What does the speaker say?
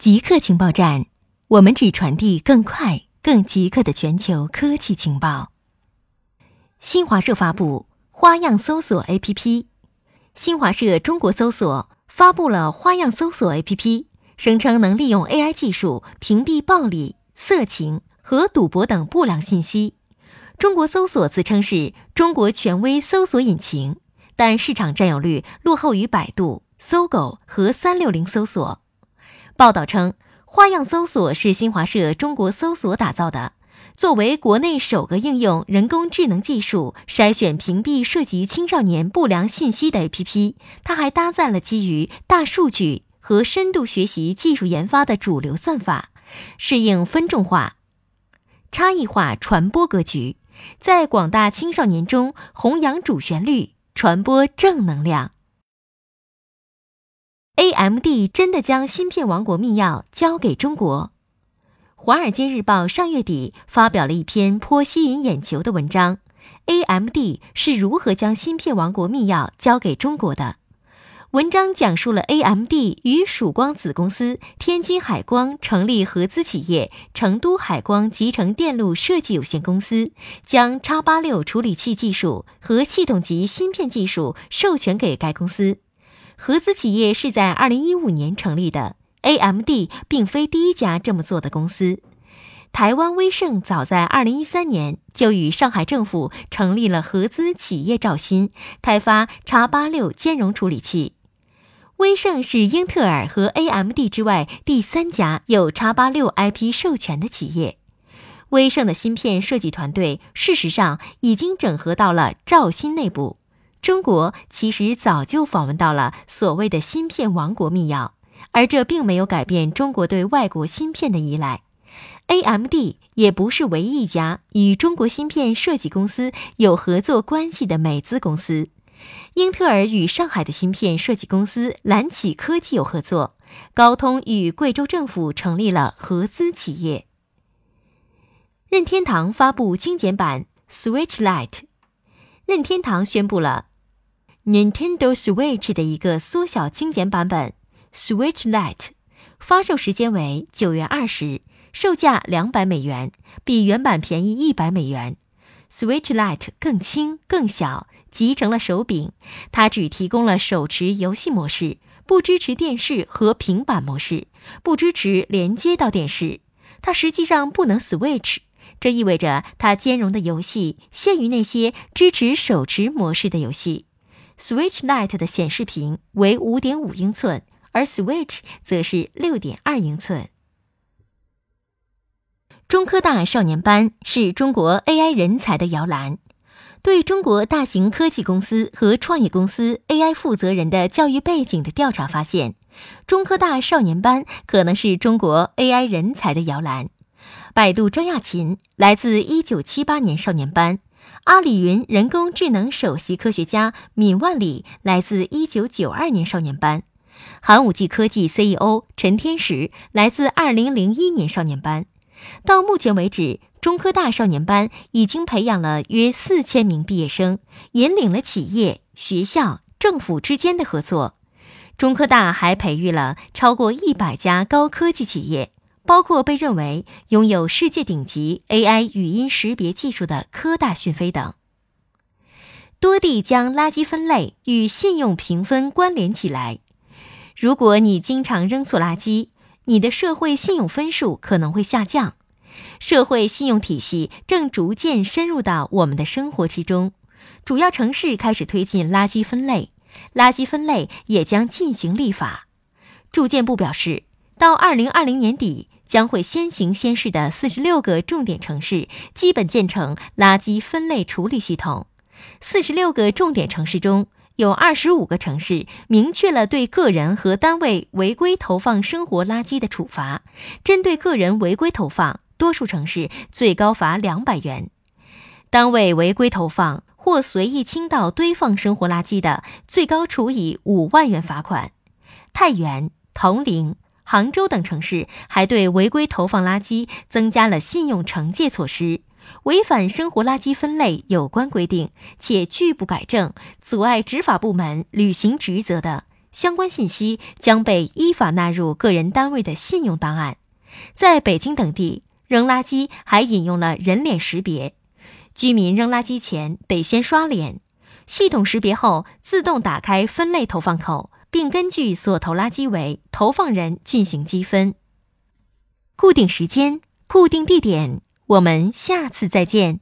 极客情报站，我们只传递更快、更极客的全球科技情报。新华社发布花样搜索 APP，新华社中国搜索发布了花样搜索 APP，声称能利用 AI 技术屏蔽暴力、色情和赌博等不良信息。中国搜索自称是中国权威搜索引擎，但市场占有率落后于百度、搜狗和三六零搜索。报道称，花样搜索是新华社中国搜索打造的，作为国内首个应用人工智能技术筛选、屏蔽涉及青少年不良信息的 APP。它还搭载了基于大数据和深度学习技术研发的主流算法，适应分众化、差异化传播格局，在广大青少年中弘扬主旋律，传播正能量。AMD 真的将芯片王国密钥交给中国？《华尔街日报》上月底发表了一篇颇吸引眼球的文章：AMD 是如何将芯片王国密钥交给中国的？文章讲述了 AMD 与曙光子公司天津海光成立合资企业成都海光集成电路设计有限公司，将 X 八六处理器技术和系统级芯片技术授权给该公司。合资企业是在二零一五年成立的，AMD 并非第一家这么做的公司。台湾威盛早在二零一三年就与上海政府成立了合资企业兆芯，开发 X 八六兼容处理器。威盛是英特尔和 AMD 之外第三家有 X 八六 IP 授权的企业。威盛的芯片设计团队事实上已经整合到了兆芯内部。中国其实早就访问到了所谓的芯片王国密钥，而这并没有改变中国对外国芯片的依赖。AMD 也不是唯一一家与中国芯片设计公司有合作关系的美资公司。英特尔与上海的芯片设计公司蓝启科技有合作，高通与贵州政府成立了合资企业。任天堂发布精简版 Switch Lite，任天堂宣布了。Nintendo Switch 的一个缩小精简版本 Switch Lite，发售时间为九月二十，售价两百美元，比原版便宜一百美元。Switch Lite 更轻更小，集成了手柄，它只提供了手持游戏模式，不支持电视和平板模式，不支持连接到电视。它实际上不能 Switch，这意味着它兼容的游戏限于那些支持手持模式的游戏。Switch Lite 的显示屏为五点五英寸，而 Switch 则是六点二英寸。中科大少年班是中国 AI 人才的摇篮。对中国大型科技公司和创业公司 AI 负责人的教育背景的调查发现，中科大少年班可能是中国 AI 人才的摇篮。百度张亚勤来自一九七八年少年班。阿里云人工智能首席科学家闵万里来自1992年少年班，寒武纪科技 CEO 陈天石来自2001年少年班。到目前为止，中科大少年班已经培养了约4000名毕业生，引领了企业、学校、政府之间的合作。中科大还培育了超过100家高科技企业。包括被认为拥有世界顶级 AI 语音识别技术的科大讯飞等。多地将垃圾分类与信用评分关联起来。如果你经常扔错垃圾，你的社会信用分数可能会下降。社会信用体系正逐渐深入到我们的生活之中。主要城市开始推进垃圾分类，垃圾分类也将进行立法。住建部表示，到二零二零年底。将会先行先试的四十六个重点城市，基本建成垃圾分类处理系统。四十六个重点城市中有二十五个城市明确了对个人和单位违规投放生活垃圾的处罚。针对个人违规投放，多数城市最高罚两百元；单位违规投放或随意倾倒堆放生活垃圾的，最高处以五万元罚款。太原、铜陵。杭州等城市还对违规投放垃圾增加了信用惩戒措施，违反生活垃圾分类有关规定且拒不改正、阻碍执法部门履行职责的，相关信息将被依法纳入个人单位的信用档案。在北京等地，扔垃圾还引用了人脸识别，居民扔垃圾前得先刷脸，系统识别后自动打开分类投放口，并根据所投垃圾为投放人进行积分。固定时间，固定地点，我们下次再见。